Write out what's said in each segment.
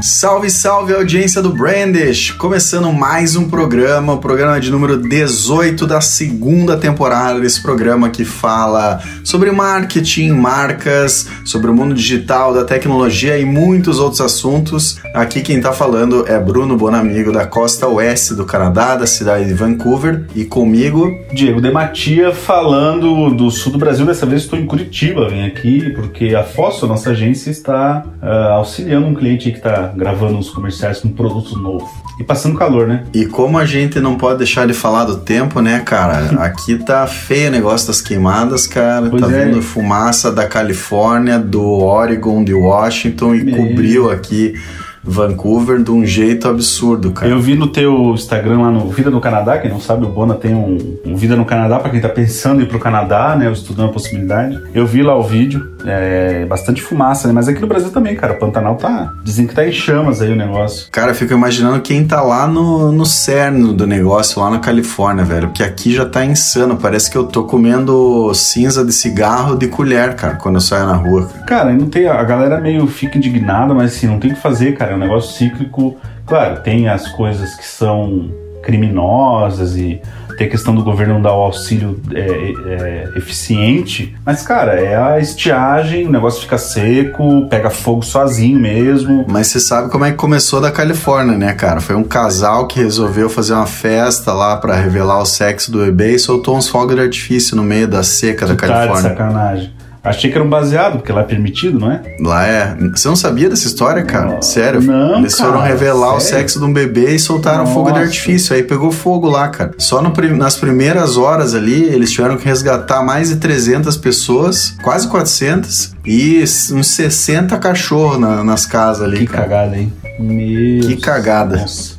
Salve, salve audiência do Brandish! Começando mais um programa, o programa de número 18 da segunda temporada desse programa que fala sobre marketing, marcas, sobre o mundo digital, da tecnologia e muitos outros assuntos. Aqui quem tá falando é Bruno Bonamigo da costa oeste do Canadá, da cidade de Vancouver, e comigo Diego Dematia falando do sul do Brasil. Dessa vez estou em Curitiba, vem aqui porque a Fosso, nossa agência, está uh, auxiliando um cliente que está gravando uns comerciais com um produto novo. E passando calor, né? E como a gente não pode deixar de falar do tempo, né, cara? Aqui tá feio o negócio das queimadas, cara. Pois tá é. vendo fumaça da Califórnia, do Oregon, de Washington e Meu. cobriu aqui Vancouver de um jeito absurdo, cara. Eu vi no teu Instagram lá no Vida no Canadá, quem não sabe, o Bona tem um, um Vida no Canadá para quem tá pensando em ir pro Canadá, né, estudando a possibilidade. Eu vi lá o vídeo, é bastante fumaça, né, mas aqui no Brasil também, cara, o Pantanal tá, dizem que tá em chamas aí o negócio. Cara, eu fico imaginando quem tá lá no, no cerne do negócio, lá na Califórnia, velho. Porque aqui já tá insano. Parece que eu tô comendo cinza de cigarro de colher, cara, quando eu saio na rua. cara. Cara, não tem, a galera meio fica indignada, mas assim, não tem o que fazer, cara, é um negócio cíclico. Claro, tem as coisas que são criminosas e tem a questão do governo não dar o auxílio é, é, eficiente, mas, cara, é a estiagem, o negócio fica seco, pega fogo sozinho mesmo. Mas você sabe como é que começou da Califórnia, né, cara? Foi um casal que resolveu fazer uma festa lá pra revelar o sexo do bebê e soltou uns fogos de artifício no meio da seca da Tu tá de Califórnia. sacanagem. Achei que era um baseado, porque lá é permitido, não é? Lá é. Você não sabia dessa história, cara? Não. Sério? Não, Eles foram cara, revelar o sério? sexo de um bebê e soltaram fogo de Nossa. artifício. Aí pegou fogo lá, cara. Só no nas primeiras horas ali, eles tiveram que resgatar mais de 300 pessoas, quase 400, e uns 60 cachorros na- nas casas ali, Que cara. cagada, hein? Meu Que cagada. Nossa.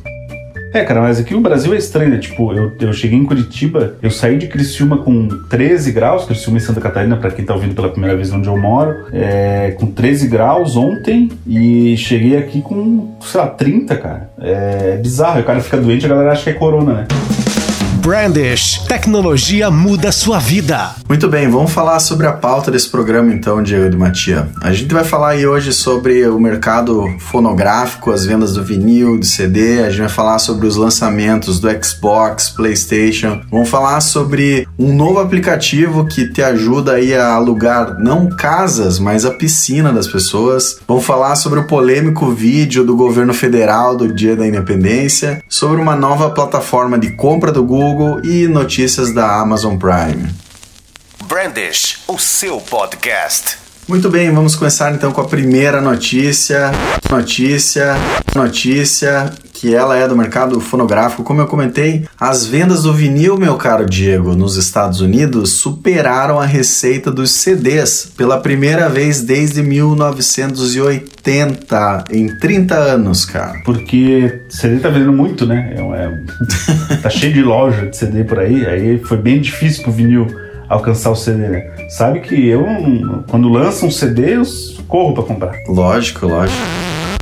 É, cara, mas aqui o Brasil é estranho, né? Tipo, eu, eu cheguei em Curitiba, eu saí de Criciúma com 13 graus, Criciúma em Santa Catarina, pra quem tá ouvindo pela primeira vez onde eu moro, é, com 13 graus ontem e cheguei aqui com, sei lá, 30, cara. É bizarro, o cara fica doente, a galera acha que é corona, né? Brandish, tecnologia muda sua vida. Muito bem, vamos falar sobre a pauta desse programa então, Diego de Matia. A gente vai falar aí hoje sobre o mercado fonográfico, as vendas do vinil, de CD, a gente vai falar sobre os lançamentos do Xbox, PlayStation, vamos falar sobre um novo aplicativo que te ajuda aí a alugar não casas, mas a piscina das pessoas. Vamos falar sobre o polêmico vídeo do governo federal do Dia da Independência, sobre uma nova plataforma de compra do Google e notícias da Amazon Prime. Brandish, o seu podcast. Muito bem, vamos começar então com a primeira notícia. Notícia, notícia que ela é do mercado fonográfico. Como eu comentei, as vendas do vinil, meu caro Diego, nos Estados Unidos superaram a receita dos CDs pela primeira vez desde 1980, em 30 anos, cara. Porque CD tá vendendo muito, né? É, é- tá cheio de loja de CD por aí, aí foi bem difícil pro vinil alcançar o CD, né? Sabe que eu, quando lança um CD, eu corro pra comprar. Lógico, lógico.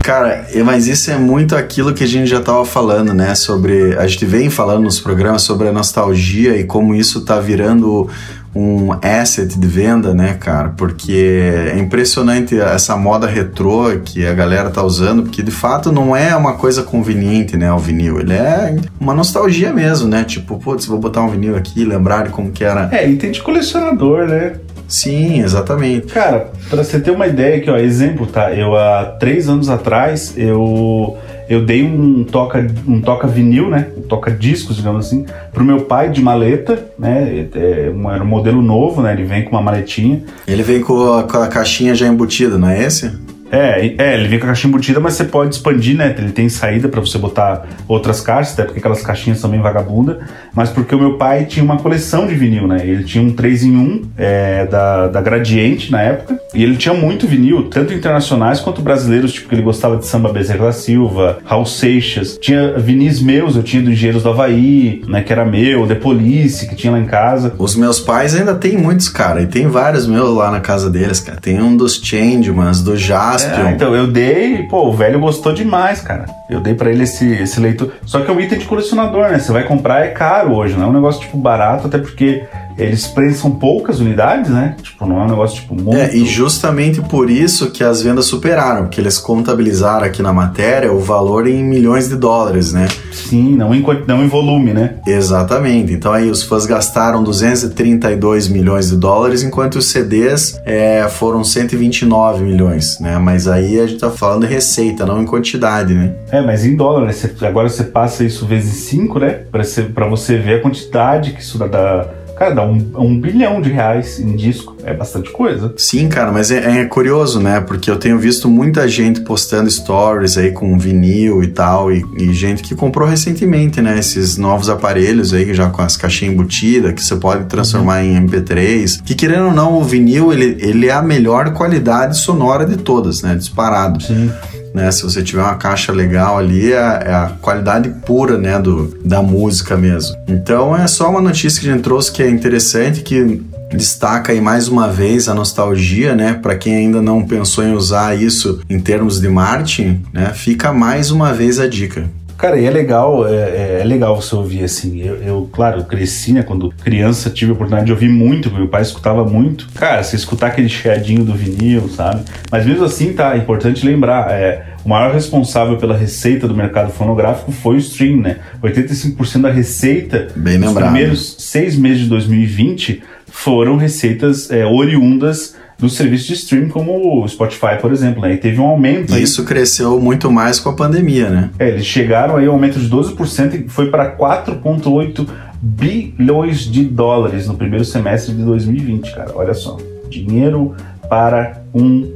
Cara, mas isso é muito aquilo que a gente já tava falando, né? Sobre. A gente vem falando nos programas sobre a nostalgia e como isso tá virando um asset de venda, né, cara? Porque é impressionante essa moda retrô que a galera tá usando, porque de fato não é uma coisa conveniente, né, o vinil. Ele é uma nostalgia mesmo, né? Tipo, putz, vou botar um vinil aqui, lembrar de como que era. É, item de colecionador, né? Sim, exatamente. Cara, pra você ter uma ideia aqui, ó, exemplo, tá? Eu há três anos atrás, eu eu dei um toca um toca vinil, né? Um toca discos, digamos assim, pro meu pai de maleta, né? É, um- era um modelo novo, né? Ele vem com uma maletinha. Ele vem com a, com a caixinha já embutida, não é esse? É, é, ele vem com a caixinha embutida, mas você pode expandir, né? Ele tem saída pra você botar outras caixas, até porque aquelas caixinhas são bem vagabunda. Mas porque o meu pai tinha uma coleção de vinil, né? Ele tinha um 3 em 1 é, da, da Gradiente na época. E ele tinha muito vinil, tanto internacionais quanto brasileiros, tipo que ele gostava de samba Bezerra da Silva, Raul Seixas. Tinha vinis meus, eu tinha do Engenheiros do Havaí, né? Que era meu, The Police, que tinha lá em casa. Os meus pais ainda tem muitos, cara, e tem vários meus lá na casa deles, cara. Tem um dos Changemans, do Jazz Jaspion. É, então, eu dei, pô, o velho gostou demais, cara. Eu dei para ele esse, esse leitor. Só que é um item de colecionador, né? Você vai comprar, é caro hoje, não é um negócio tipo barato, até porque eles prensam poucas unidades, né? Tipo, não é um negócio tipo muito... É, e justamente por isso que as vendas superaram, porque eles contabilizaram aqui na matéria o valor em milhões de dólares, né? Sim, não em, não em volume, né? Exatamente. Então aí os fãs gastaram 232 milhões de dólares, enquanto os CDs é, foram 129 milhões, né? Mas aí a gente tá falando de receita, não em quantidade, né? É, mas em dólar, né? Você, agora você passa isso vezes 5, né? Você, pra você ver a quantidade que isso dá Cara, dá um, um, bilhão de reais em disco. É bastante coisa. Sim, cara, mas é, é, curioso, né? Porque eu tenho visto muita gente postando stories aí com vinil e tal, e, e, gente que comprou recentemente, né? Esses novos aparelhos aí, já com as caixinhas embutidas, que você pode transformar em MP3. Que querendo ou não, o vinil, ele, ele é a melhor qualidade sonora de todas, né? Disparado. Sim né? Se você tiver uma caixa legal ali, é, é, a qualidade pura, né, do, da música mesmo. Então é só uma notícia que a gente trouxe que é interessante, que destaca aí mais uma vez a nostalgia, né? Para quem ainda não pensou em usar isso em termos de marketing, né? Fica mais uma vez a dica. Cara, e é legal, é, é, é, legal você ouvir assim. Eu, eu, claro, eu cresci, né? Quando criança tive a oportunidade de ouvir muito, meu pai escutava muito. Cara, você escutar aquele chiadinho do vinil, sabe? Mas mesmo assim, tá, é importante lembrar, é, o maior responsável pela receita do mercado fonográfico foi o stream, né? 85% da receita Bem nos primeiros seis meses de 2020 foram receitas é, oriundas dos serviços de streaming como o Spotify, por exemplo, né? E teve um aumento. Aí. Isso cresceu muito mais com a pandemia, né? É, eles chegaram aí a um aumento de 12% e foi para 4,8 bilhões de dólares no primeiro semestre de 2020, cara. Olha só. Dinheiro para um.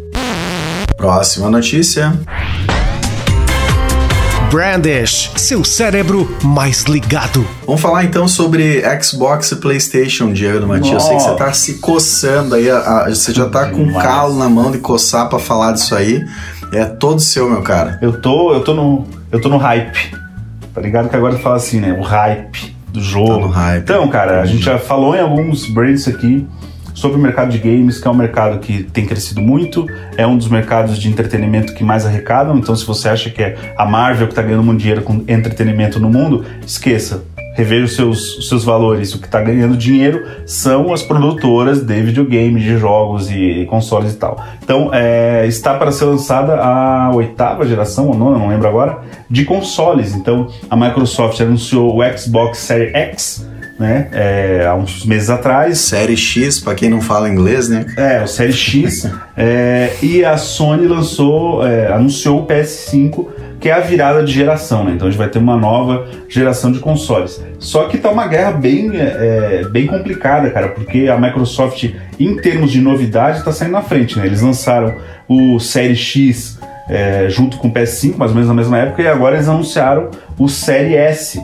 Próxima notícia. Brandish, seu cérebro mais ligado. Vamos falar então sobre Xbox e PlayStation, Diego Matias. Eu sei que você tá se coçando aí, a, a, você já tá com calo na mão de coçar para falar disso aí. É todo seu, meu cara. Eu tô, eu tô no, eu tô no hype. Tá ligado que agora fala assim, né? O hype do jogo. Tô no hype. Então, cara, a gente já falou em alguns brands aqui sobre o mercado de games, que é um mercado que tem crescido muito, é um dos mercados de entretenimento que mais arrecadam. Então, se você acha que é a Marvel que está ganhando muito dinheiro com entretenimento no mundo, esqueça. Reveja os seus, os seus valores. O que está ganhando dinheiro são as produtoras de videogames, de jogos e, e consoles e tal. Então, é, está para ser lançada a oitava geração, ou nona, não lembro agora, de consoles. Então, a Microsoft anunciou o Xbox Series X, né? É, há uns meses atrás. Série X, para quem não fala inglês, né? É, o Série X. é, e a Sony lançou, é, anunciou o PS5, que é a virada de geração, né? Então a gente vai ter uma nova geração de consoles. Só que tá uma guerra bem, é, bem complicada, cara, porque a Microsoft, em termos de novidade, tá saindo na frente, né? Eles lançaram o Série X é, junto com o PS5, mais ou menos na mesma época, e agora eles anunciaram o Série S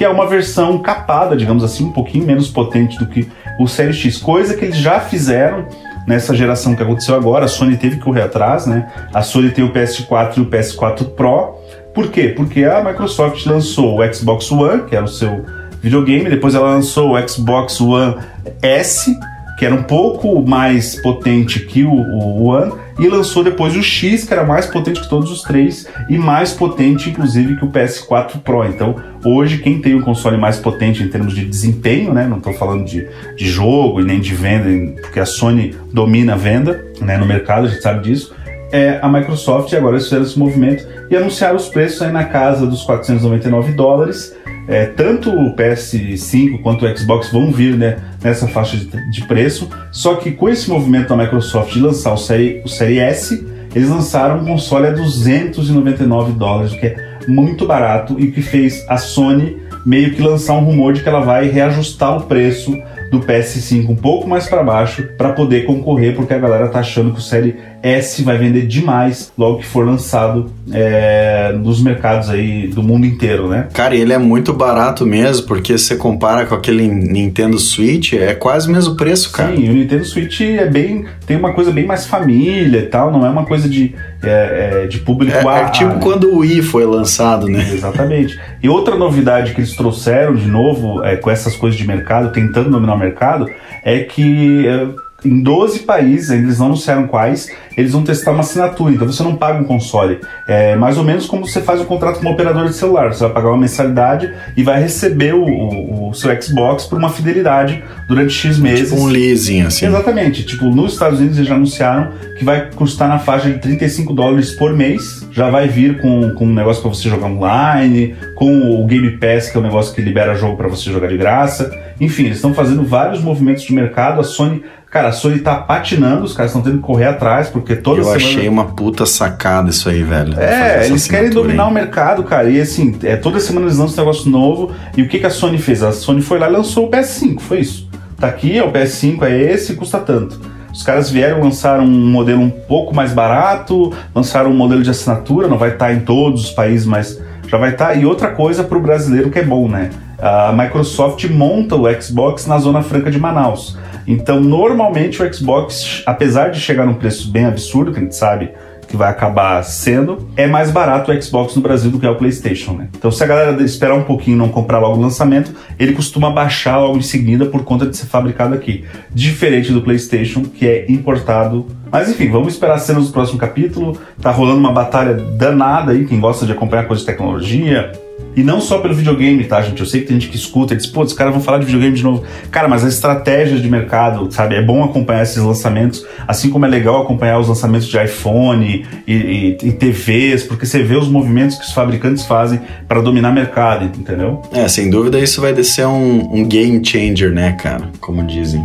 que é uma versão capada, digamos assim, um pouquinho menos potente do que o Série X, coisa que eles já fizeram nessa geração que aconteceu agora. A Sony teve que correr atrás, né? A Sony tem o PS4 e o PS4 Pro. Por quê? Porque a Microsoft lançou o Xbox One, que era o seu videogame, depois ela lançou o Xbox One S, que era um pouco mais potente que o, o One, e lançou depois o X, que era mais potente que todos os três e mais potente, inclusive, que o PS4 Pro. Então, hoje, quem tem o console mais potente em termos de desempenho, né? Não estou falando de, de jogo e nem de venda, porque a Sony domina a venda né, no mercado, a gente sabe disso. É a Microsoft, e agora eles fizeram esse movimento e anunciaram os preços aí na casa dos 499 dólares. É, tanto o PS5 quanto o Xbox vão vir né, nessa faixa de, de, preço, só que com esse movimento da Microsoft de lançar o Série, o Série S, eles lançaram um console a 299 dólares, o que é muito barato e que fez a Sony meio que lançar um rumor de que ela vai reajustar o preço do PS5 um pouco mais para baixo para poder concorrer, porque a galera tá achando que o Série S vai vender demais logo que for lançado é, nos mercados aí do mundo inteiro, né? Cara, ele é muito barato mesmo, porque você compara com aquele Nintendo Switch, é quase o mesmo preço, cara. Sim, o Nintendo Switch é bem. tem uma coisa bem mais família e tal, não é uma coisa de, é, é, de público é, A. É tipo né? quando o Wii foi lançado, né? Exatamente. E outra novidade que eles trouxeram de novo é, com essas coisas de mercado, tentando dominar o mercado, é que é, em 12 países, eles não anunciaram quais, eles vão testar uma assinatura, então você não paga um console. É mais ou menos como você faz um contrato com uma operadora de celular. Você vai pagar uma mensalidade e vai receber o, o, o seu Xbox por uma fidelidade durante X meses. Tipo um leasing, assim. Exatamente. Tipo, nos Estados Unidos eles já anunciaram que vai custar na faixa de 35 dólares por mês. Já vai vir com, com um negócio para você jogar online, com o Game Pass, que é o um negócio que libera jogo para você jogar de graça. Enfim, eles estão fazendo vários movimentos de mercado. A Sony Cara, a Sony tá patinando, os caras estão tendo que correr atrás, porque toda Eu semana... achei uma puta sacada isso aí, velho. É, eles querem dominar hein? o mercado, cara. E assim, é, toda semana eles lançam um negócio novo. E o que, que a Sony fez? A Sony foi lá e lançou o PS5, foi isso. Tá aqui, é o PS5, é esse, custa tanto. Os caras vieram lançar um modelo um pouco mais barato, lançaram um modelo de assinatura, não vai estar tá em todos os países, mas já vai estar. Tá. E outra coisa para o brasileiro que é bom, né? A Microsoft monta o Xbox na Zona Franca de Manaus. Então, normalmente o Xbox, apesar de chegar num preço bem absurdo, que a gente sabe que vai acabar sendo, é mais barato o Xbox no Brasil do que o PlayStation, né? Então, se a galera esperar um pouquinho e não comprar logo o lançamento, ele costuma baixar logo em seguida por conta de ser fabricado aqui. Diferente do PlayStation, que é importado. Mas enfim, vamos esperar cenas do próximo capítulo. Tá rolando uma batalha danada aí, quem gosta de acompanhar coisas de tecnologia, e não só pelo videogame, tá, gente? Eu sei que tem gente que escuta e diz, pô, os caras vão falar de videogame de novo. Cara, mas as estratégias de mercado, sabe? É bom acompanhar esses lançamentos, assim como é legal acompanhar os lançamentos de iPhone e, e, e TVs, porque você vê os movimentos que os fabricantes fazem para dominar mercado, entendeu? É, sem dúvida isso vai ser um, um game changer, né, cara? Como dizem.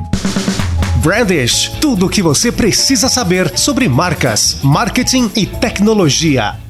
Brandish, tudo o que você precisa saber sobre marcas, marketing e tecnologia.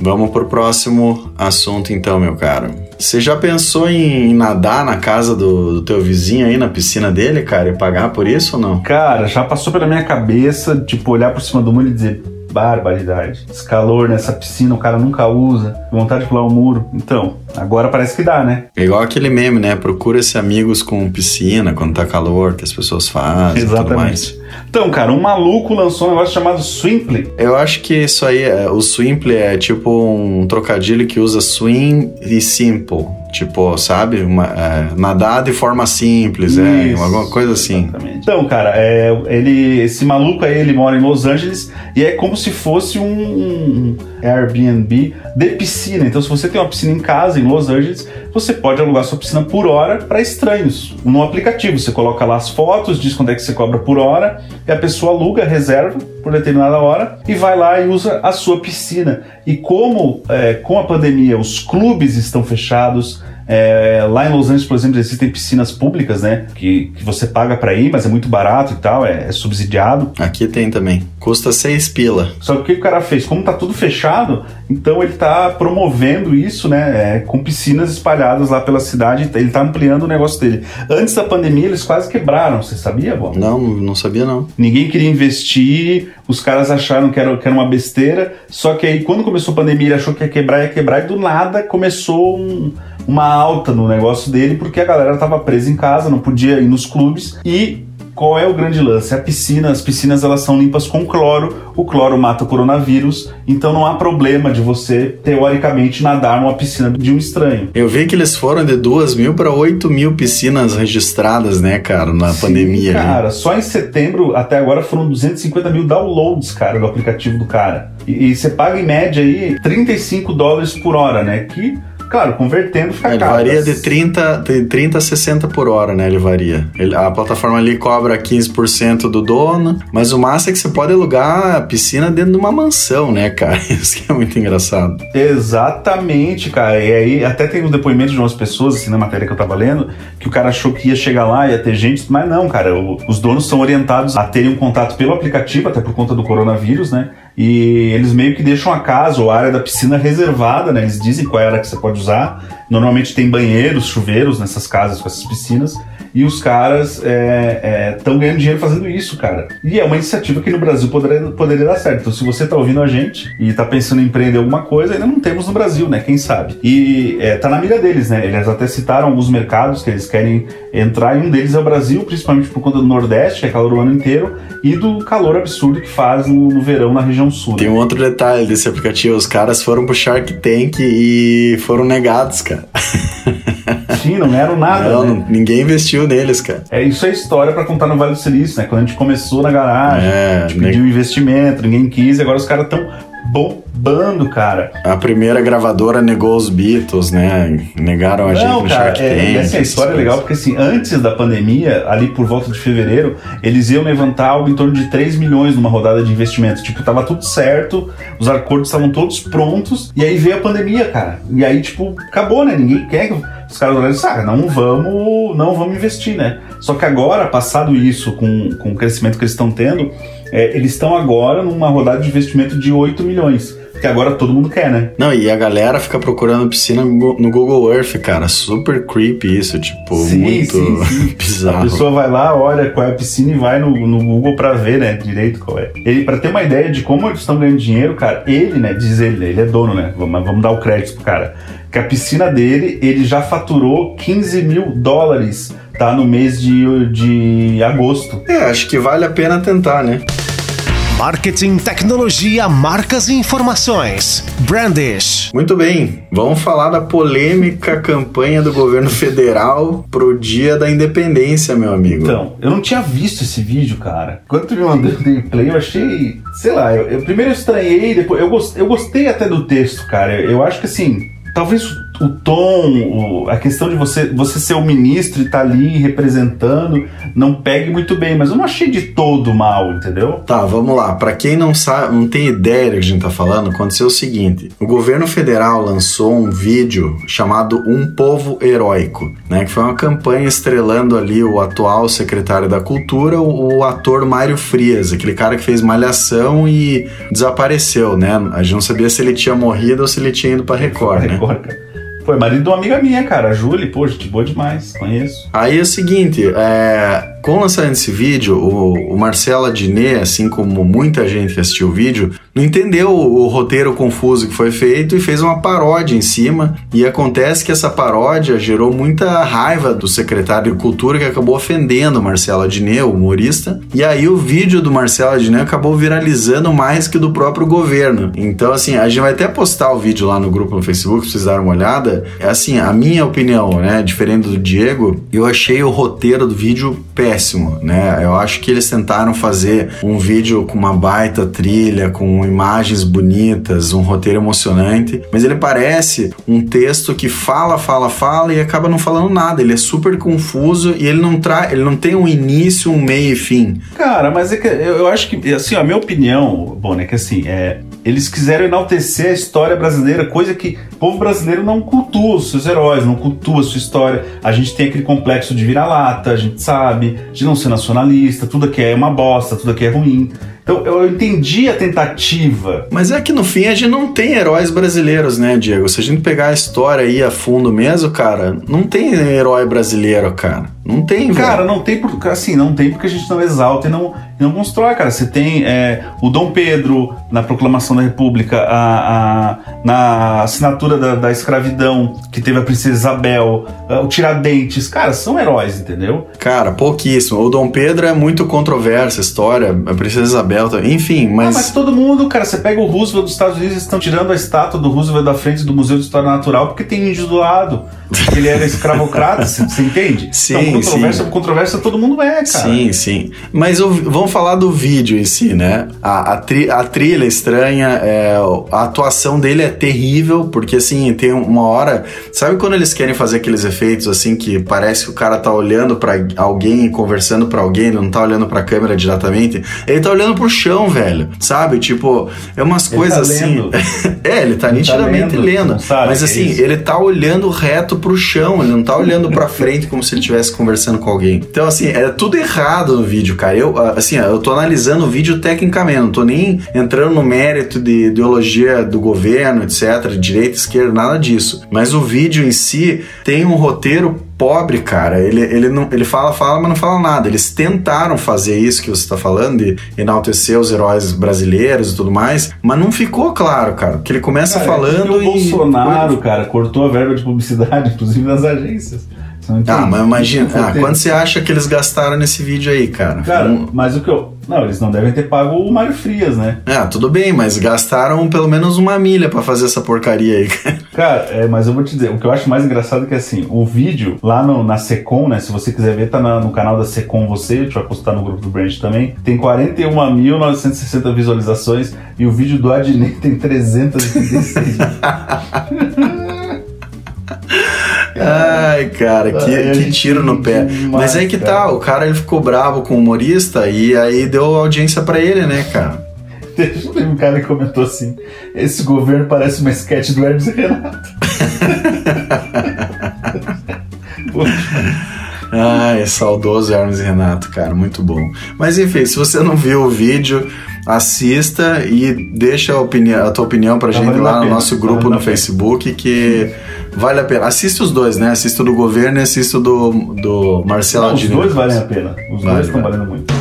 Vamos pro próximo assunto então, meu caro. Você já pensou em nadar na casa do, do, teu vizinho aí, na piscina dele, cara, e pagar por isso ou não? Cara, já passou pela minha cabeça, tipo, olhar por cima do muro e dizer, barbaridade. Esse calor nessa piscina o cara nunca usa. Vontade de pular o um muro. Então, agora parece que dá, né? É igual aquele meme, né? Procura-se amigos com piscina quando tá calor, que as pessoas fazem. Exatamente. Então, cara, um maluco lançou um negócio chamado Swimple. Eu acho que isso aí, é, o Swimple é tipo um trocadilho que usa swing e simple. Tipo, sabe? Uma, é, nadar de forma simples, é, Isso, alguma coisa assim. Exatamente. Então, cara, é, ele, esse maluco aí, ele mora em Los Angeles e é como se fosse um Airbnb de piscina. Então, se você tem uma piscina em casa, em Los Angeles, você pode alugar sua piscina por hora para estranhos. No aplicativo, você coloca lá as fotos, diz quanto é que você cobra por hora, e a pessoa aluga, reserva por determinada hora e vai lá e usa a sua piscina. E como é, com a pandemia os clubes estão fechados, é, lá em Los Angeles, por exemplo, existem piscinas públicas, né? Que, que você paga para ir, mas é muito barato e tal, é, é, subsidiado. Aqui tem também. Custa seis pila. Só que o que o cara fez? Como tá tudo fechado, então ele tá promovendo isso, né? É, com piscinas espalhadas lá pela cidade, ele tá ampliando o negócio dele. Antes da pandemia, eles quase quebraram, você sabia, Bom? Não, não sabia não. Ninguém queria investir, os caras acharam que era, que era uma besteira, só que aí quando começou a pandemia, ele achou que ia quebrar, ia quebrar, e do nada começou um uma alta no negócio dele porque a galera estava presa em casa, não podia ir nos clubes e qual é o grande lance? A piscina, as piscinas elas são limpas com cloro, o cloro mata o coronavírus, então não há problema de você, teoricamente, nadar numa piscina de um estranho. Eu vi que eles foram de 2 mil para 8 mil piscinas registradas, né, cara, na Sim, pandemia. Cara, só em setembro até agora foram 250 mil downloads, cara, do aplicativo do cara. E, e você paga em média aí 35 dólares por hora, né? Que Claro, convertendo fica ele caro. varia de 30, de 30 a 60 por hora, né? Ele varia. Ele, a plataforma ali cobra 15% do dono, mas o massa é que você pode alugar a piscina dentro de uma mansão, né, cara? Isso que é muito engraçado. Exatamente, cara. E aí até tem um depoimento de umas pessoas, assim, na matéria que eu tava lendo, que o cara achou que ia chegar lá, ia ter gente, mas não, cara. O, os donos são orientados a terem um contato pelo aplicativo, até por conta do coronavírus, né? E eles meio que deixam a casa ou a área da piscina reservada, né? Eles dizem qual é a área que você pode usar. Normalmente tem banheiros, chuveiros nessas casas com essas piscinas e os caras estão é, é, ganhando dinheiro fazendo isso, cara. E é uma iniciativa que no Brasil poderia, poderia dar certo. Então, se você está ouvindo a gente e está pensando em empreender alguma coisa, ainda não temos no Brasil, né? Quem sabe? E é, tá na mira deles, né? Eles até citaram alguns mercados que eles querem entrar, e um deles é o Brasil, principalmente por conta do Nordeste, que é calor o ano inteiro, e do calor absurdo que faz no, no verão na região sul. Tem um outro detalhe desse aplicativo: os caras foram pro Shark Tank e foram negados, cara. investir, não ganharam nada. Não, né? ninguém investiu neles, cara. É, isso é história pra contar no Vale do Silício, né? Quando a gente começou na garagem, É, a gente pediu investimento, ninguém quis, e agora os caras estão bombando, cara. A primeira gravadora negou os Beatles, né? Negaram a gente Não, no cara, Shark é, Tank. e assim, a história é coisas. legal porque assim, antes da pandemia, ali por volta de fevereiro, eles iam levantar algo em torno de 3 milhões numa rodada de investimento. Tipo, tava tudo certo, os acordos estavam todos prontos, e aí veio a pandemia, cara. E aí, tipo, acabou, né? Ninguém quer que os caras olharam e disseram, ah, não vamos, não vamos investir, né? Só que agora, passado isso, com, com o crescimento que eles estão tendo, é, eles estão agora numa rodada de investimento de 8 milhões. Que agora todo mundo quer, né? Não, e a galera fica procurando piscina no Google Earth, cara. Super creepy isso, tipo, Sim, muito sim, sim. A bizarro. pessoa vai lá, olha qual é a piscina e vai no, no Google pra ver, né, direito qual é. Ele, pra ter uma ideia de como eles estão ganhando dinheiro, cara, ele, né, diz ele, ele é dono, né, vamos, vamos dar o crédito pro cara, que a piscina dele, ele já faturou 15 mil dólares, tá, no mês de, de agosto. É, acho que vale a pena tentar, né? Marketing, tecnologia, marcas e informações. Brandish. Muito bem, vamos falar da polêmica campanha do governo federal pro dia da independência, meu amigo. Então, eu não tinha visto esse vídeo, cara. Quando tu me mandou o gameplay, eu achei. Sei lá, eu, eu- primeiro eu estranhei, depois. Eu, gos- eu gostei até do texto, cara. Eu, eu acho que assim. Talvez o tom, o- a questão de você, você ser o ministro e tá ali representando, não pegue muito bem, mas eu não achei de todo mal, entendeu? Tá, vamos lá. Pra quem não sabe, não tem ideia do que a gente tá falando, aconteceu o seguinte: o governo federal lançou um vídeo chamado Um Povo Heróico, né? Que foi uma campanha estrelando ali o atual secretário da Cultura, o, o ator Mário Frias, aquele cara que fez Malhação e desapareceu, né? A gente não sabia se ele tinha morrido ou se ele tinha ido pra Record, né? Record. Foi marido de uma amiga minha, cara, a Julie, pô, gente boa demais, conheço. Aí é o seguinte, é, com o lançamento desse vídeo, o, o Marcelo Adnet, assim como muita gente que assistiu o vídeo, não entendeu o, o roteiro confuso que foi feito e fez uma paródia em cima. E acontece que essa paródia gerou muita raiva do secretário de Cultura que acabou ofendendo o Marcelo Adnet, o humorista. E aí o vídeo do Marcelo Adnet acabou viralizando mais que do próprio governo. Então, assim, a gente vai até postar o vídeo lá no grupo no Facebook, se vocês darem uma olhada. É assim, a minha opinião, né, diferente do Diego, eu achei o roteiro do vídeo péssimo, né? Eu acho que eles tentaram fazer um vídeo com uma baita trilha, com imagens bonitas, um roteiro emocionante, mas ele parece um texto que fala, fala, fala e acaba não falando nada. Ele é super confuso e ele não traz, ele não tem um início, um meio e fim. Cara, mas é que eu, acho que, assim, a minha opinião, bom, é que assim, é, eles quiseram enaltecer a história brasileira, coisa que o povo brasileiro não cultua os seus heróis, não cultua a sua história. A gente tem aquele complexo de vira-lata, a gente sabe, de não ser nacionalista, tudo aqui é uma bosta, tudo aqui é ruim. Então eu entendi a tentativa. Mas é que no fim a gente não tem heróis brasileiros, né, Diego? Se a gente pegar a história aí a fundo mesmo, cara, não tem herói brasileiro, cara. Não tem, velho. Cara, não tem por, assim, não tem porque a gente não exalta e não, não constrói, cara. Você tem é, o Dom Pedro na proclamação da República, a, a- na assinatura da, da escravidão que teve a princesa Isabel, a- o Tiradentes, cara, são heróis, entendeu? Cara, pouquíssimo. O Dom Pedro é muito controversa a história, a Princesa Isabel. Enfim, Ah, mas. mas todo mundo, cara, você pega o Roosevelt dos Estados Unidos, eles estão tirando a estátua do Roosevelt da frente do Museu de História Natural porque tem índios do lado. Ele era escravocrata, você, entende? Sim, então, controvérsia, sim. controvérsia todo mundo é, cara. Sim, sim. Mas o- vamos falar do vídeo em si, né? A, a, tri- a trilha é estranha, é, a atuação dele é terrível, porque assim, tem uma hora. Sabe quando eles querem fazer aqueles efeitos assim que parece que o cara tá olhando pra alguém e conversando pra alguém, ele não tá olhando pra câmera diretamente? Ele tá olhando pro chão, velho. Sabe? Tipo, é umas Ele coisas tá assim. lendo. é, ele tá Ele tá nitidamente lendo, lendo. não sabe mas é assim, isso. ele tá olhando reto pro chão, ele não tá olhando pra frente como se ele estivesse conversando com alguém. Então, assim, é tudo errado no vídeo, cara. Eu, assim, eu tô analisando o vídeo tecnicamente, não tô nem entrando no mérito de ideologia do governo, etc., direita, esquerda, nada disso. Mas o vídeo em si tem um roteiro pobre, cara. Ele, ele, não, ele fala, fala, mas não fala nada. Eles tentaram fazer isso que você está falando, de enaltecer os heróis brasileiros e tudo mais, mas não ficou claro, cara. Porque ele começa Cara, falando o e. Bolsonaro, cara, cortou a verba de publicidade, inclusive nas agências. Ah, mas imagina, ah, quanto você acha que eles gastaram nesse vídeo aí, cara? Cara, um... mas o que eu. Não, eles não devem ter pago o Mário Frias, né? Ah, tudo bem, mas gastaram pelo menos uma milha para fazer essa porcaria aí, cara. Cara, é, mas eu vou te dizer, o que eu acho mais engraçado é que assim, o vídeo lá no, na Secom, né? Se você quiser ver, tá na, no canal da Secom você, a gente vai postar no grupo do Brand também. Tem 41.960 visualizações e o vídeo do Adnei tem 336. Ai, cara, que, Ai, que tiro no pé. Demais, Mas aí que cara. tá, o cara ele ficou bravo com o humorista e aí deu audiência para ele, né, cara? Teve um cara que comentou assim: esse governo parece uma sketch do Hermes e Renato. Ai, saudoso Hermes e Renato, cara, muito bom. Mas enfim, se você não viu o vídeo, assista e deixa a, opinião, a tua opinião pra tá gente lá no nosso tá grupo no Facebook que vale a pena. Assista os dois, né? Assista do governo e assista do, do Marcelo Os dois valem a pena. Os vale, dois estão vale. valendo muito.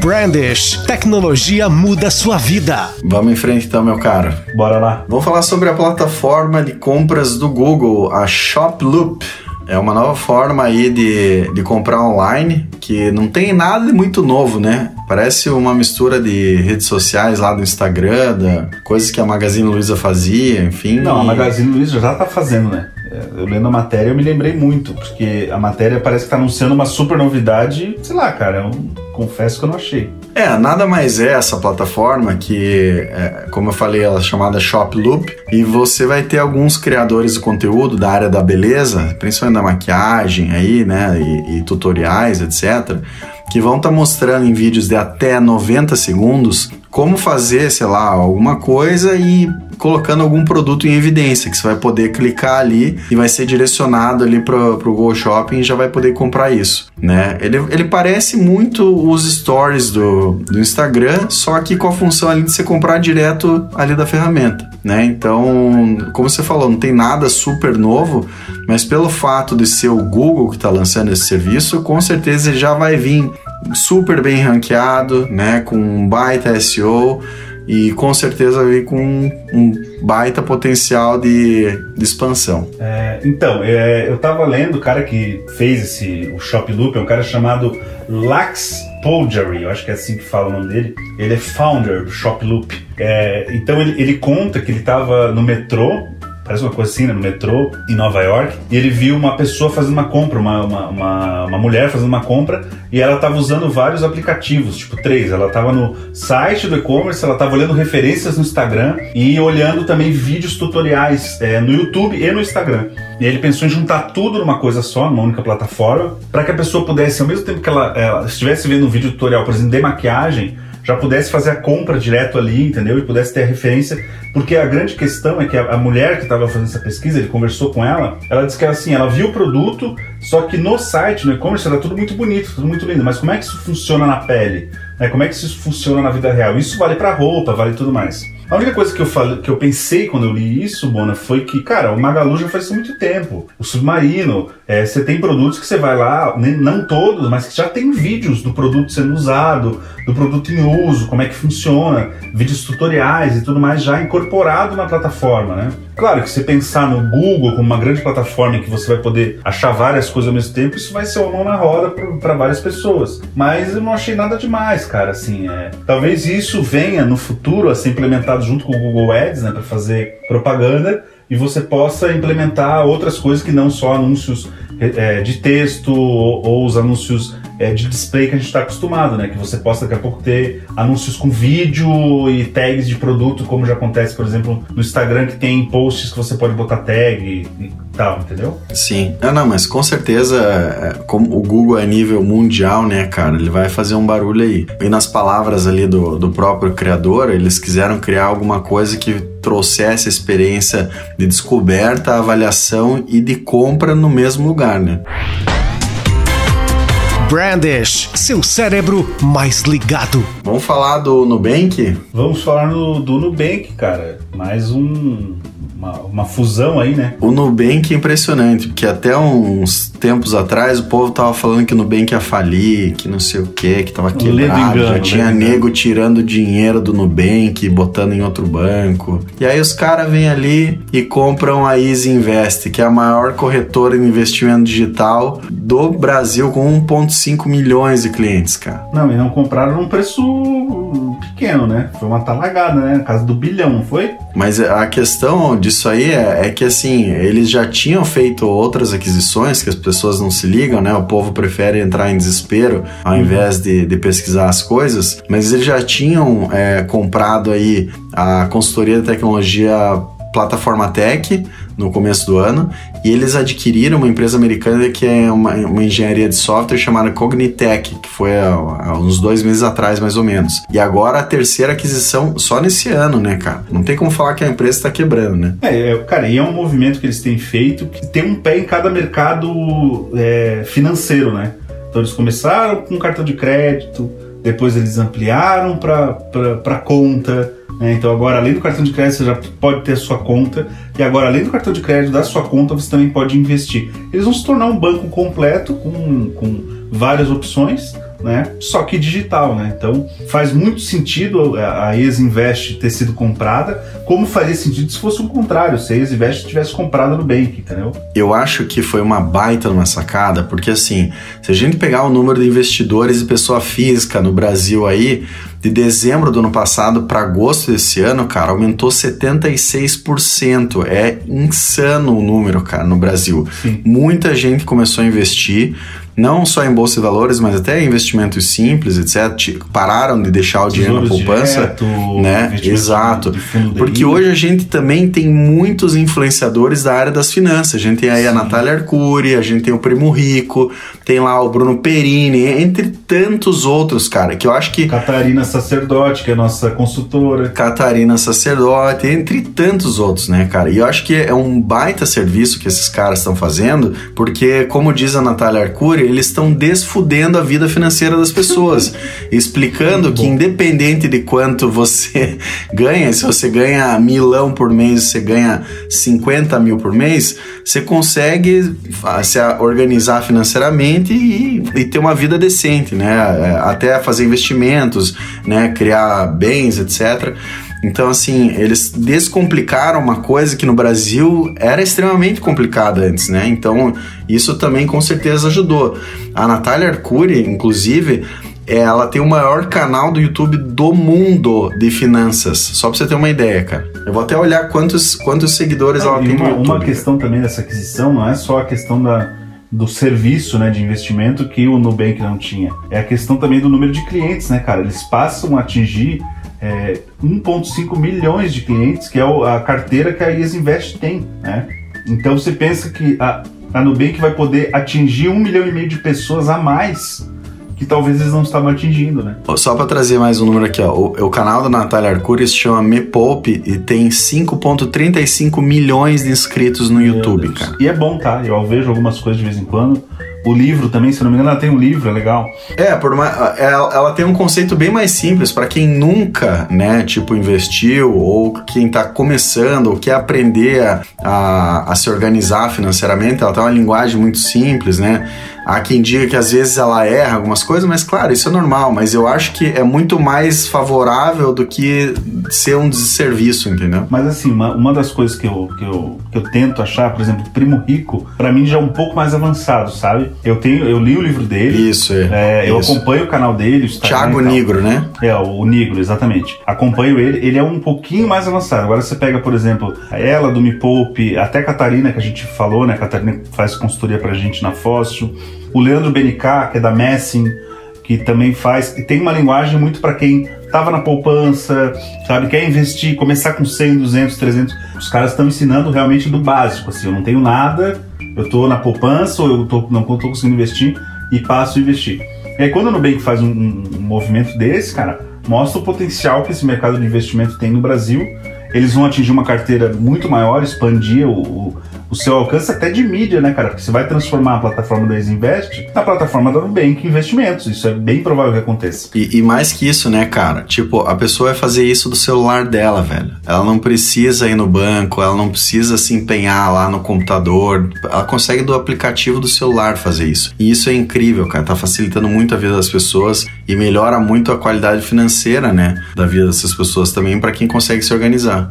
Brandish, tecnologia muda sua vida. Vamos em frente então, meu caro. Bora lá. Vamos falar sobre a plataforma de compras do Google, a Shoploop. É uma nova forma aí de, de comprar online, que não tem nada de muito novo, né? Parece uma mistura de redes sociais lá do Instagram, da, coisas que a Magazine Luiza fazia, enfim. Não, a Magazine Luiza já tá fazendo, né? É, eu lendo a matéria eu me lembrei muito, porque a matéria parece que tá anunciando uma super novidade, sei lá, cara, eu confesso que eu não achei. É, nada mais é essa plataforma que, é, como eu falei, ela é chamada Shoploop e você vai ter alguns criadores de conteúdo da área da beleza, principalmente da maquiagem aí, né, e, e tutoriais, etc que vão estar tá mostrando em vídeos de até 90 segundos como fazer, sei lá, alguma coisa e colocando algum produto em evidência, que você vai poder clicar ali e vai ser direcionado ali para o Go Shopping e já vai poder comprar isso, né? Ele, ele parece muito os stories do, do Instagram, só que com a função ali de você comprar direto ali da ferramenta, né? Então, como você falou, não tem nada super novo, mas pelo fato de ser o Google que está lançando esse serviço, com certeza ele já vai vir super bem ranqueado, né, com um baita SEO e com certeza vir com um baita potencial de, de expansão. É, então, é, eu tava lendo o cara que fez esse o Shop Loop, é um cara chamado Lax Polgery, eu acho que é assim que fala o nome dele. Ele é founder do Shop Loop. É, então ele, ele conta que ele estava no metrô parece uma coisa assim, né, no metrô, em Nova York, e ele viu uma pessoa fazendo uma compra, uma, uma, uma, uma mulher fazendo uma compra, e ela estava usando vários aplicativos, tipo três. Ela estava no site do e-commerce, ela estava olhando referências no Instagram e olhando também vídeos tutoriais é, no YouTube e no Instagram. E ele pensou em juntar tudo numa coisa só, numa única plataforma, para que a pessoa pudesse, ao mesmo tempo que ela, ela estivesse vendo um vídeo tutorial, por exemplo, de maquiagem, já pudesse fazer a compra direto ali, entendeu? E pudesse ter a referência. Porque a grande questão é que a, a mulher que estava fazendo essa pesquisa, ele conversou com ela, ela disse que assim, ela viu o produto, só que no site, no e-commerce, era tudo muito bonito, tudo muito lindo. Mas como é que isso funciona na pele? Né? Como é que isso funciona na vida real? Isso vale para roupa, vale tudo mais. A única coisa que eu, falei, que eu pensei quando eu li isso, Bona, foi que, cara, o Magalu já faz isso há muito tempo. O Submarino, é, você tem produtos que você vai lá, nem, não todos, mas que já tem vídeos do produto sendo usado, do produto em uso, como é que funciona, vídeos tutoriais e tudo mais já incorporado na plataforma, né? Claro que se pensar no Google como uma grande plataforma em que você vai poder achar várias coisas ao mesmo tempo, isso vai ser uma mão na roda para várias pessoas. Mas eu não achei nada demais, cara. Assim, é... talvez isso venha no futuro a ser implementado junto com o Google Ads, né, para fazer propaganda e você possa implementar outras coisas que não só anúncios é, de texto ou, ou os anúncios é, de display que a gente está acostumado, né? Que você possa daqui a pouco ter anúncios com vídeo e tags de produto, como já acontece, por exemplo, no Instagram, que tem posts que você pode botar tag e, e tal, entendeu? Sim. Ah, não, mas com certeza, é, como o Google é nível mundial, né, cara, ele vai fazer um barulho aí. E nas palavras ali do, do próprio criador, eles quiseram criar alguma coisa que trouxesse a experiência de descoberta, avaliação e de compra no mesmo lugar, Brandish, seu cérebro mais ligado. Vamos falar do Nubank? Vamos falar no, do Nubank, cara. Mais um uma, uma, fusão aí, né? O Nubank é impressionante, porque até uns tempos atrás o povo tava falando que o Nubank ia falir, que não sei o que, que tava quebrado, engano, já tinha nego tirando dinheiro do Nubank, botando em outro banco. E aí os caras vêm ali e compram a Easy Invest, que é a maior corretora de investimento digital do Brasil, com 1,5 milhões de clientes, cara. Não, e não compraram num preço pequeno, né? Foi uma talagada, né? Na casa do bilhão, não foi? Mas a questão disso aí é, é, que assim, eles já tinham feito outras aquisições que as pessoas não se ligam, né? O povo prefere entrar em desespero ao uhum. invés de, de pesquisar as coisas, mas eles já tinham é, comprado aí a consultoria de tecnologia Plataforma Tech no começo do ano e eles adquiriram uma empresa americana que é uma, uma engenharia de software chamada Cognitech, que foi há, há, uns dois meses atrás, mais ou menos. E agora a terceira aquisição só nesse ano, né, cara? Não tem como falar que a empresa está quebrando, né? É, é, cara, e é um movimento que eles têm feito que tem um pé em cada mercado é, financeiro, né? Então eles começaram com cartão de crédito, depois eles ampliaram para conta né? Então agora, além do cartão de crédito, você já pode ter a sua conta. E agora, além do cartão de crédito da sua conta, você também pode investir. Eles vão se tornar um banco completo com, com várias opções né? Só que digital, né? Então faz muito sentido a ex-invest ter sido comprada, como faria sentido se fosse o contrário, se a ex-invest tivesse comprado no Bank, entendeu? Eu acho que foi uma baita numa sacada, porque assim, se a gente pegar o número de investidores e pessoa física no Brasil aí, de dezembro do ano passado para agosto desse ano, cara, aumentou 76%. É insano o número, cara, no Brasil. Sim. Muita gente começou a investir não só em bolsa de valores, mas até investimentos simples, etc. Pararam de deixar o dinheiro na poupança, direto, né? Exato. Porque hoje a gente também tem muitos influenciadores da área das finanças. A gente tem aí Sim. a Natália Arcuri, a gente tem o Primo Rico, tem lá o Bruno Perini, entre tantos outros, cara, que eu acho que Catarina Sacerdote, que é nossa consultora. Catarina Sacerdote, entre tantos outros, né, cara? E eu acho que é um baita serviço que esses caras estão fazendo, porque como diz a Natália Arcuri, eles estão desfudendo a vida financeira das pessoas, explicando que independente de quanto você ganha, se você ganha milão por mês, você ganha 50 mil por mês, você consegue se organizar financeiramente e, e ter uma vida decente, né? É, até fazer investimentos, né? Criar bens, etc. Então, assim, eles descomplicaram uma coisa que no Brasil era extremamente complicada antes, né? Então, isso também com certeza ajudou. A Natália Arcuri, inclusive, ela tem o maior canal do YouTube do mundo de finanças. Só pra você ter uma ideia, cara. Eu vou até olhar quantos, quantos seguidores ela tem uma, no YouTube. Uma questão também dessa aquisição não é só a questão da, do serviço né, de investimento que o Nubank não tinha. É a questão também do número de clientes, né, cara? Eles passam a atingir é, 1,5 milhões de clientes, que é a carteira que a IES Invest tem, né? Então você pensa que a, a Nubank vai poder atingir um milhão e meio de pessoas a mais que talvez eles não estavam atingindo, né? Só para trazer mais um número aqui, ó. O, o canal da Natália Arcuri se chama Me Poupe e tem 5,35 milhões de inscritos no Meu YouTube, Deus. cara. E é bom, tá? Eu vejo algumas coisas de vez em quando. O livro também, se não me engano, ela tem um livro, é legal. É, por uma, ela, ela tem um conceito bem mais simples para quem nunca, né, tipo, investiu ou quem tá começando ou quer aprender a, a, a se organizar financeiramente. Ela tem uma linguagem muito simples, né? Há quem diga que às vezes ela erra algumas coisas, mas claro, isso é normal. Mas eu acho que é muito mais favorável do que ser um desserviço, entendeu? Mas assim, uma, uma das coisas que eu, que, eu, que eu tento achar, por exemplo, Primo Rico, para mim já é um pouco mais avançado, sabe? Eu tenho, eu li o livro dele. Isso, é. é eu acompanho o canal dele. O Thiago Negro, né? É, o Negro, exatamente. Acompanho ele, ele é um pouquinho mais avançado. Agora você pega, por exemplo, ela do Me Poupe, até a Catarina, que a gente falou, né? A Catarina faz consultoria pra gente na Fóssil o Leandro Benicá, que é da Messing, que também faz, e tem uma linguagem muito para quem estava na poupança, sabe, quer investir, começar com 100, 200, 300. Os caras estão ensinando realmente do básico, assim, eu não tenho nada, eu estou na poupança ou eu tô, não estou conseguindo investir e passo a investir. E aí quando o Nubank faz um, um, um movimento desse, cara, mostra o potencial que esse mercado de investimento tem no Brasil. Eles vão atingir uma carteira muito maior, expandir o, o o seu alcance até de mídia, né, cara? Porque você vai transformar a plataforma da Invest na plataforma da Nubank Investimentos. Isso é bem provável que aconteça. E, e, mais que isso, né, cara? Tipo, a pessoa vai fazer isso do celular dela, velho. Ela não precisa ir no banco, ela não precisa se empenhar lá no computador. Ela consegue do aplicativo do celular fazer isso. E isso é incrível, cara. Tá facilitando muito a vida das pessoas e melhora muito a qualidade financeira, né, da vida dessas pessoas também para quem consegue se organizar.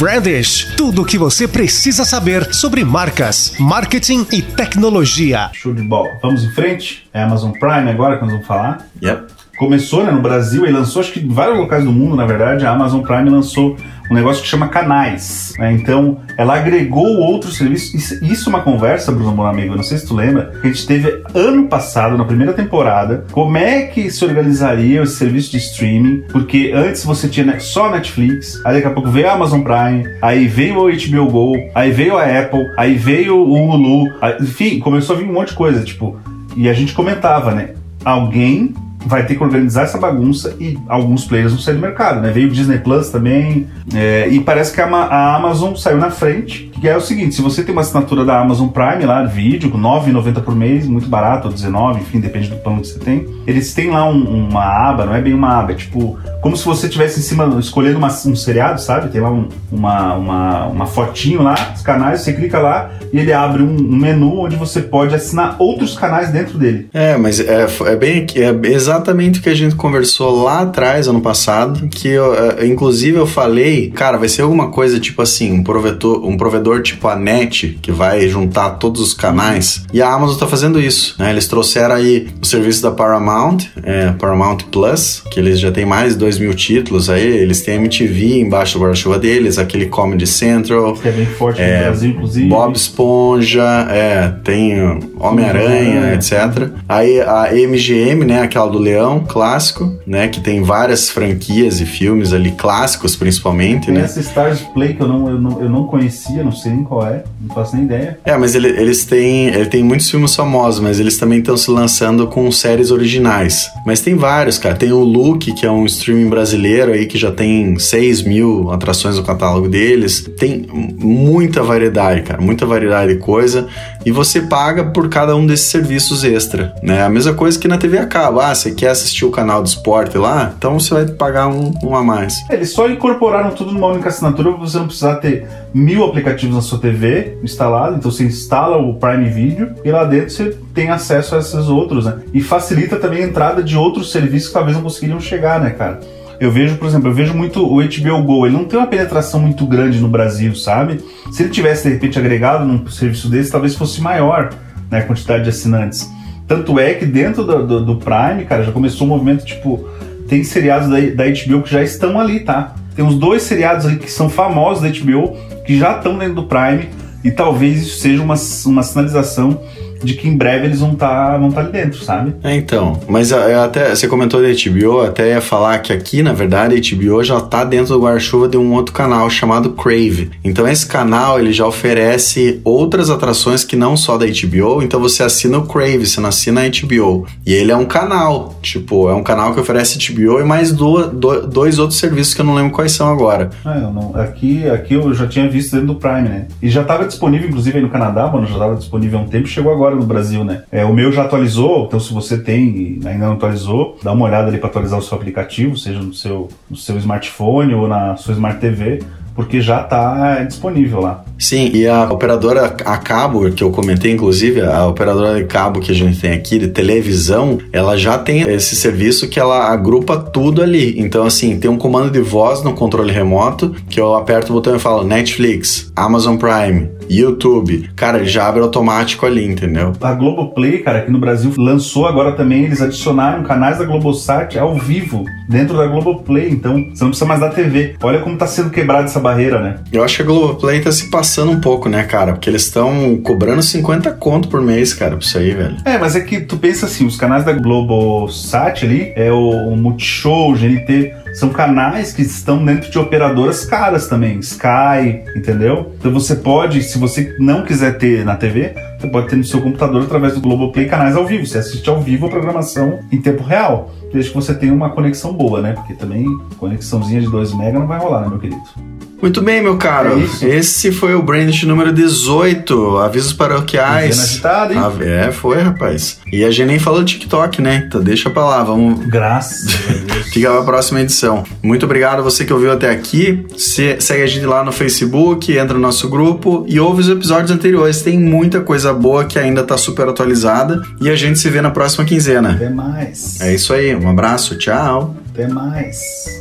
Brandish, tudo o que você precisa saber sobre marcas, marketing e tecnologia. Show de bola. Vamos em frente? É Amazon Prime agora que nós vamos falar? Yep começou né, no Brasil e lançou, acho que em vários locais do mundo, na verdade, a Amazon Prime lançou um negócio que chama canais. Né? Então, ela agregou outros serviços. Isso, é uma conversa, Bruno, meu amigo, não sei se tu lembra, que a gente teve ano passado, na primeira temporada, como é que se organizaria esse serviço de streaming, porque antes você tinha só Netflix, aí daqui a pouco veio a Amazon Prime, aí veio o HBO Go, aí veio a Apple, aí veio o Hulu, aí, enfim, começou a vir um monte de coisa, tipo, e a gente comentava, né? Alguém vai ter que organizar essa bagunça e alguns players vão sair do mercado, né? Veio o Disney Plus também, é, e parece que a, a, Amazon saiu na frente, que é o seguinte, se você tem uma assinatura da Amazon Prime lá, vídeo, 9,90 por mês, muito barato, ou 19, enfim, depende do plano que você tem, eles têm lá um, uma aba, não é bem uma aba, é tipo, como se você tivesse em cima, escolhendo uma, um seriado, sabe? Tem lá um, uma, uma, uma fotinho lá, os canais, você clica lá e ele abre um, um, menu onde você pode assinar outros canais dentro dele. É, mas é, é bem é exatamente o que a gente conversou lá atrás, ano passado, que eu, é, inclusive eu falei, cara, vai ser alguma coisa tipo assim, um provedor, um provedor tipo a NET, que vai juntar todos os canais, e a Amazon tá fazendo isso, né? Eles trouxeram aí o serviço da Paramount, é, Paramount Plus, que eles já têm mais de 2 mil títulos aí, eles têm MTV embaixo do guarda-chuva deles, aquele Comedy Central. Que é bem forte é, no Brasil, inclusive. Bob Esponja, é, tem Homem-Aranha, etc. Aí a MGM, né, aquela do Leão, clássico, né, que tem várias franquias e filmes ali, clássicos principalmente, tem né. essa Stars Play que eu não, eu, não, eu não conhecia, não sei nem qual é, não faço nem ideia. É, mas ele, eles têm, ele tem muitos filmes famosos, mas eles também estão se lançando com séries originais. Mas tem vários, cara. Tem o Luke, que é um streaming brasileiro aí que já tem 6 mil atrações no catálogo deles. Tem muita variedade, cara, muita variedade de coisa. E você paga por cada um desses serviços extra, né? A mesma coisa que na TV a cabo. Ah, você quer assistir o canal do esporte lá? Então você vai pagar um, um a mais. Eles só incorporaram tudo numa única assinatura pra você não precisar ter mil aplicativos na sua TV instalado. Então você instala o Prime Video e lá dentro você tem acesso a esses outros, né? E facilita também a entrada de outros serviços que talvez não conseguiriam chegar, né, cara? Eu vejo, por exemplo, eu vejo muito o HBO Go, ele não tem uma penetração muito grande no Brasil, sabe? Se ele tivesse de repente agregado num serviço desse, talvez fosse maior né, a quantidade de assinantes. Tanto é que dentro do, do, do Prime, cara, já começou um movimento tipo. Tem seriados da, da HBO que já estão ali, tá? Tem uns dois seriados ali que são famosos da HBO que já estão dentro do Prime e talvez isso seja uma, uma sinalização de que em breve eles vão estar tá, vão tá ali dentro, sabe? É, então. Mas é, até você comentou da HBO, até ia falar que aqui, na verdade, a HBO já está dentro do guarda-chuva de um outro canal chamado Crave. Então esse canal ele já oferece outras atrações que não só da HBO. Então você assina o Crave, você não assina a HBO. E ele é um canal, tipo, é um canal que oferece HBO e mais do, do, dois outros serviços que eu não lembro quais são agora. Ah, não, aqui, aqui eu já tinha visto dentro do Prime, né? E já estava disponível, inclusive, aí no Canadá, mano, já estava disponível há um tempo, chegou agora agora no Brasil, né? É, o meu já atualizou, então se você tem e ainda não atualizou, dá uma olhada ali para atualizar o seu aplicativo, seja no seu, no seu smartphone ou na sua Smart TV, porque já está disponível lá. Sim, e a operadora a cabo, que eu comentei, inclusive, a operadora de cabo que a gente tem aqui, de televisão, ela já tem esse serviço que ela agrupa tudo ali. Então, assim, tem um comando de voz no controle remoto, que eu aperto o botão e falo Netflix, Amazon Prime, YouTube. Cara, já abre automático ali, entendeu? A Globoplay, cara, aqui no Brasil lançou agora também, eles adicionaram canais da Globosat ao vivo dentro da Globoplay, então você não precisa mais da TV. Olha como tá sendo quebrada essa barreira, né? Eu acho que a Globoplay tá se passando um pouco, né, cara? Porque eles estão cobrando 50 conto por mês, cara, por isso aí, velho. É, mas é que tu pensa assim, os canais da Globosat ali, é o, o Multishow, o GNT, são canais que estão dentro de operadoras caras também, Sky, entendeu? Então você pode, se você não quiser ter na TV, você pode ter no seu computador através do Globoplay canais ao vivo. Você assiste ao vivo a programação em tempo real, desde que você tenha uma conexão boa, né? Porque também conexãozinha de 2 mega não vai rolar, né, meu querido? Muito bem, meu caro. É Esse foi o Brandish número 18. Avisos paroquiais. Agitado, hein? Ah, é, foi, rapaz. E a gente nem falou de TikTok, né? Então deixa pra lá, vamos. Graças a Deus. Fica pra próxima edição. Muito obrigado a você que ouviu até aqui. Se, segue a gente lá no Facebook, entra no nosso grupo e ouve os episódios anteriores. Tem muita coisa boa que ainda tá super atualizada. E a gente se vê na próxima quinzena. Até mais. É isso aí. Um abraço, tchau. Até mais.